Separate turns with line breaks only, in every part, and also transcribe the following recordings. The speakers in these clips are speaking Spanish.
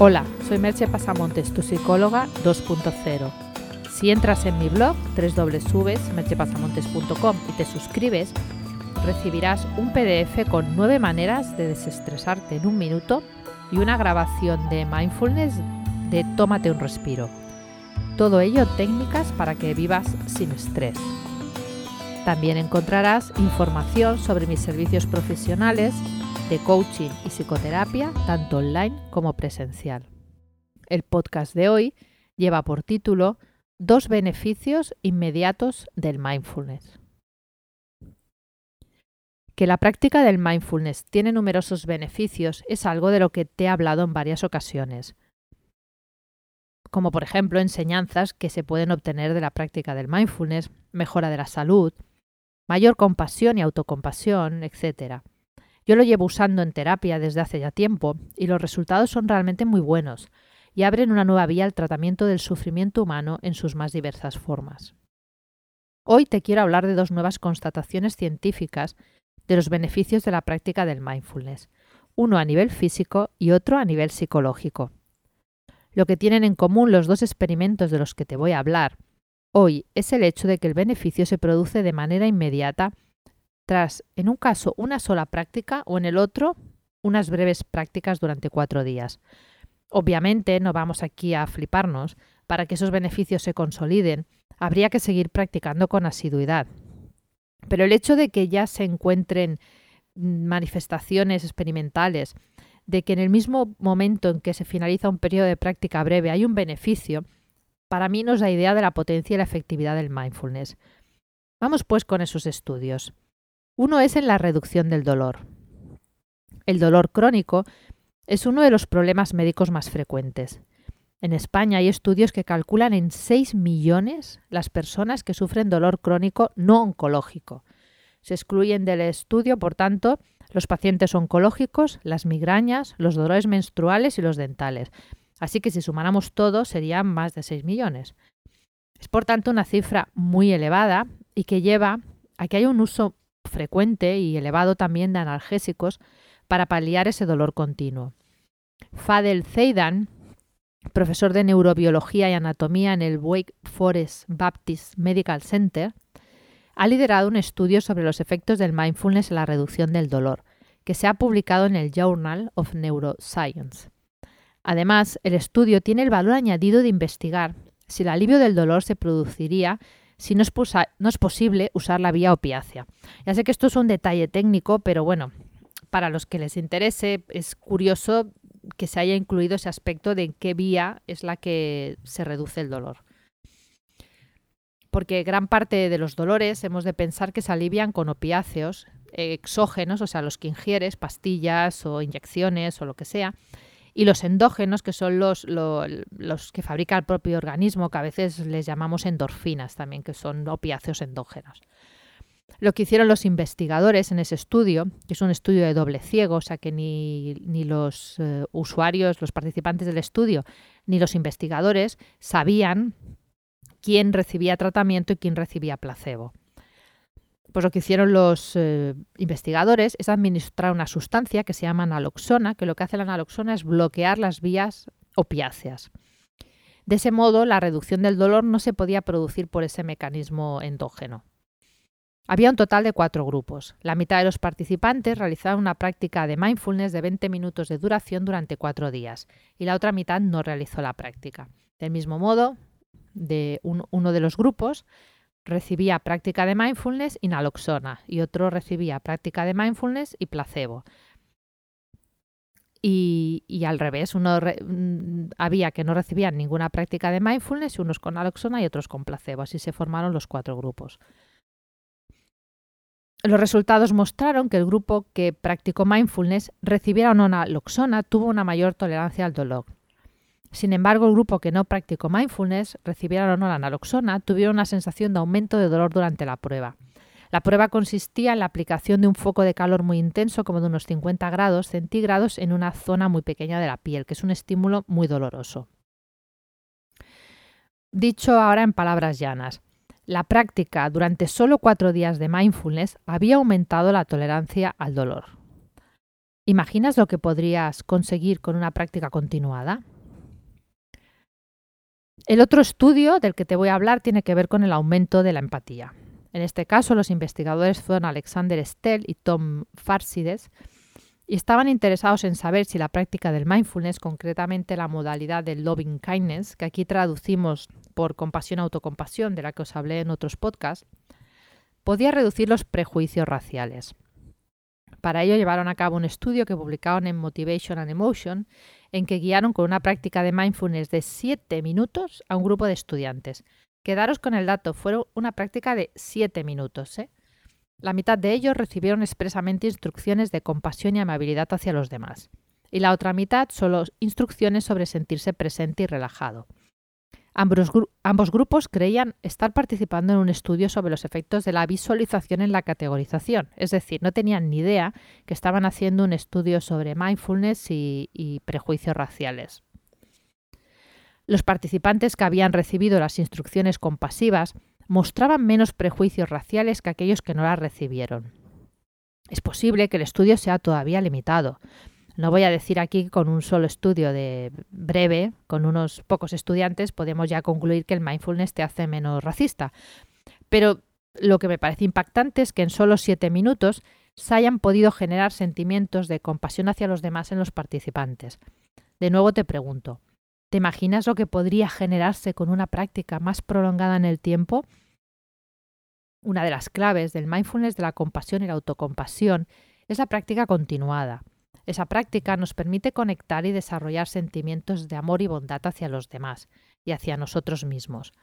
Hola, soy Merche Pasamontes, tu psicóloga 2.0. Si entras en mi blog www.merchepasamontes.com y te suscribes, recibirás un PDF con nueve maneras de desestresarte en un minuto y una grabación de mindfulness de tómate un respiro. Todo ello técnicas para que vivas sin estrés. También encontrarás información sobre mis servicios profesionales de coaching y psicoterapia, tanto online como presencial. El podcast de hoy lleva por título Dos beneficios inmediatos del mindfulness. Que la práctica del mindfulness tiene numerosos beneficios es algo de lo que te he hablado en varias ocasiones, como por ejemplo enseñanzas que se pueden obtener de la práctica del mindfulness, mejora de la salud, mayor compasión y autocompasión, etc. Yo lo llevo usando en terapia desde hace ya tiempo y los resultados son realmente muy buenos y abren una nueva vía al tratamiento del sufrimiento humano en sus más diversas formas. Hoy te quiero hablar de dos nuevas constataciones científicas de los beneficios de la práctica del mindfulness, uno a nivel físico y otro a nivel psicológico. Lo que tienen en común los dos experimentos de los que te voy a hablar hoy es el hecho de que el beneficio se produce de manera inmediata tras, en un caso, una sola práctica o en el otro, unas breves prácticas durante cuatro días. Obviamente no vamos aquí a fliparnos. Para que esos beneficios se consoliden, habría que seguir practicando con asiduidad. Pero el hecho de que ya se encuentren manifestaciones experimentales, de que en el mismo momento en que se finaliza un periodo de práctica breve hay un beneficio, para mí nos da idea de la potencia y la efectividad del mindfulness. Vamos pues con esos estudios. Uno es en la reducción del dolor. El dolor crónico es uno de los problemas médicos más frecuentes. En España hay estudios que calculan en 6 millones las personas que sufren dolor crónico no oncológico. Se excluyen del estudio, por tanto, los pacientes oncológicos, las migrañas, los dolores menstruales y los dentales. Así que si sumáramos todo serían más de 6 millones. Es por tanto una cifra muy elevada y que lleva a que haya un uso frecuente y elevado también de analgésicos para paliar ese dolor continuo. Fadel Zeidan, profesor de neurobiología y anatomía en el Wake Forest Baptist Medical Center, ha liderado un estudio sobre los efectos del mindfulness en la reducción del dolor, que se ha publicado en el Journal of Neuroscience. Además, el estudio tiene el valor añadido de investigar si el alivio del dolor se produciría si no es, posible usar la vía opiácea. Ya sé que esto es un detalle técnico, pero bueno, para los que les interese, es curioso que se haya incluido ese aspecto de en qué vía es la que se reduce el dolor. Porque gran parte de los dolores hemos de pensar que se alivian con opiáceos exógenos, o sea, los que ingieres, pastillas o inyecciones o lo que sea, y los endógenos, que son los, que fabrica el propio organismo, que a veces les llamamos endorfinas también, que son opiáceos endógenos. Lo que hicieron los investigadores en ese estudio, que es un estudio de doble ciego, o sea que ni, ni los eh, usuarios, los participantes del estudio, ni los investigadores sabían quién recibía tratamiento y quién recibía placebo. Pues lo que hicieron los eh, investigadores es administrar una sustancia que se llama naloxona, que lo que hace la naloxona es bloquear las vías opiáceas. De ese modo, la reducción del dolor no se podía producir por ese mecanismo endógeno. Había un total de cuatro grupos. La mitad de los participantes realizaban una práctica de mindfulness de 20 minutos de duración durante cuatro días y la otra mitad no realizó la práctica. Del mismo modo, de uno de los grupos recibía práctica de mindfulness y naloxona y otro recibía práctica de mindfulness y placebo. Y, al revés, uno mm, había que no recibían ninguna práctica de mindfulness, unos con naloxona y otros con placebo. Así se formaron los cuatro grupos. Los resultados mostraron que el grupo que practicó mindfulness recibiera o no naloxona tuvo una mayor tolerancia al dolor, sin embargo, el grupo que no practicó mindfulness, recibiera o no la naloxona, tuvieron una sensación de aumento de dolor durante la prueba. La prueba consistía en la aplicación de un foco de calor muy intenso, como de unos 50 grados centígrados, en una zona muy pequeña de la piel, que es un estímulo muy doloroso. Dicho ahora en palabras llanas, la práctica durante solo cuatro días de mindfulness había aumentado la tolerancia al dolor. ¿Imaginas lo que podrías conseguir con una práctica continuada? El otro estudio del que te voy a hablar tiene que ver con el aumento de la empatía. En este caso, los investigadores fueron Alexander Stell y Tom Farsides y estaban interesados en saber si la práctica del mindfulness, concretamente la modalidad del loving kindness, que aquí traducimos por compasión autocompasión, de la que os hablé en otros podcasts, podía reducir los prejuicios raciales. Para ello llevaron a cabo un estudio que publicaron en Motivation and Emotion, en que guiaron con una práctica de mindfulness de 7 minutos a un grupo de estudiantes. Quedaros con el dato, fueron una práctica de 7 minutos. ¿eh? La mitad de ellos recibieron expresamente instrucciones de compasión y amabilidad hacia los demás. Y la otra mitad solo instrucciones sobre sentirse presente y relajado. Ambos, grupos creían estar participando en un estudio sobre los efectos de la visualización en la categorización, es decir, no tenían ni idea que estaban haciendo un estudio sobre mindfulness y, y prejuicios raciales. Los participantes que habían recibido las instrucciones compasivas mostraban menos prejuicios raciales que aquellos que no las recibieron. Es posible que el estudio sea todavía limitado, no voy a decir aquí que con un solo estudio de breve, con unos pocos estudiantes, podemos ya concluir que el mindfulness te hace menos racista. Pero lo que me parece impactante es que en solo siete minutos se hayan podido generar sentimientos de compasión hacia los demás en los participantes. De nuevo te pregunto, ¿te imaginas lo que podría generarse con una práctica más prolongada en el tiempo? Una de las claves del mindfulness de la compasión y la autocompasión es la práctica continuada. Esa práctica nos permite conectar y desarrollar sentimientos de amor y bondad hacia los demás y hacia nosotros mismos.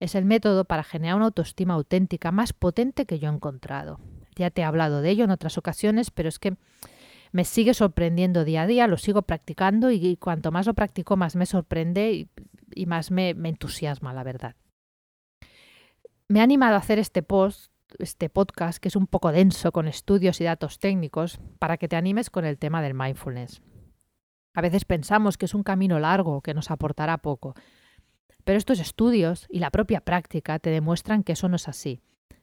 Es el método para generar una autoestima auténtica más potente que yo he encontrado. Ya te he hablado de ello en otras ocasiones, pero es que me sigue sorprendiendo día a día, lo sigo practicando y, cuanto más lo practico, más me sorprende y, más me, me entusiasma, la verdad. Me ha animado a hacer este post este podcast, que es un poco denso con estudios y datos técnicos, para que te animes con el tema del mindfulness. A veces pensamos que es un camino largo que nos aportará poco, pero estos estudios y la propia práctica te demuestran que eso no es así.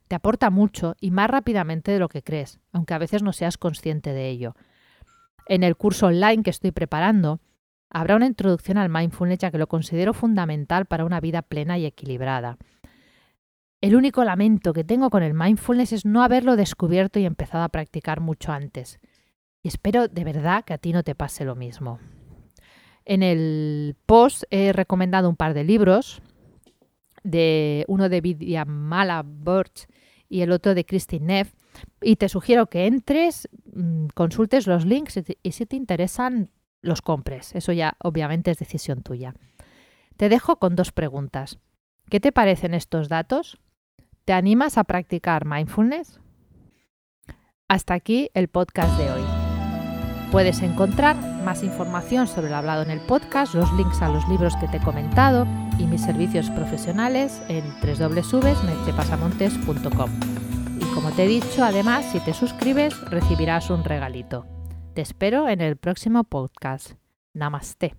Te aporta mucho y más rápidamente de lo que crees, aunque a veces no seas consciente de ello. En el curso online que estoy preparando, habrá una introducción al mindfulness ya que lo considero fundamental para una vida plena y equilibrada. El único lamento que tengo con el mindfulness es no haberlo descubierto y empezado a practicar mucho antes. Y espero de verdad que a ti no te pase lo mismo. En el post he recomendado un par de libros, de uno de Vidyamala Birch y el otro de Christine Neff, y te sugiero que entres, mm, consultes los links y si te interesan, los compres. Eso ya obviamente es decisión tuya. Te dejo con dos preguntas. ¿Qué te parecen estos datos? ¿Te animas a practicar mindfulness? Hasta aquí el podcast de hoy. Puedes encontrar más información sobre lo hablado en el podcast, los links a los libros que te he comentado y mis servicios profesionales en www.mercepasamontes.com. Y como te he dicho, además, si te suscribes, recibirás un regalito. Te espero en el próximo podcast. Namaste.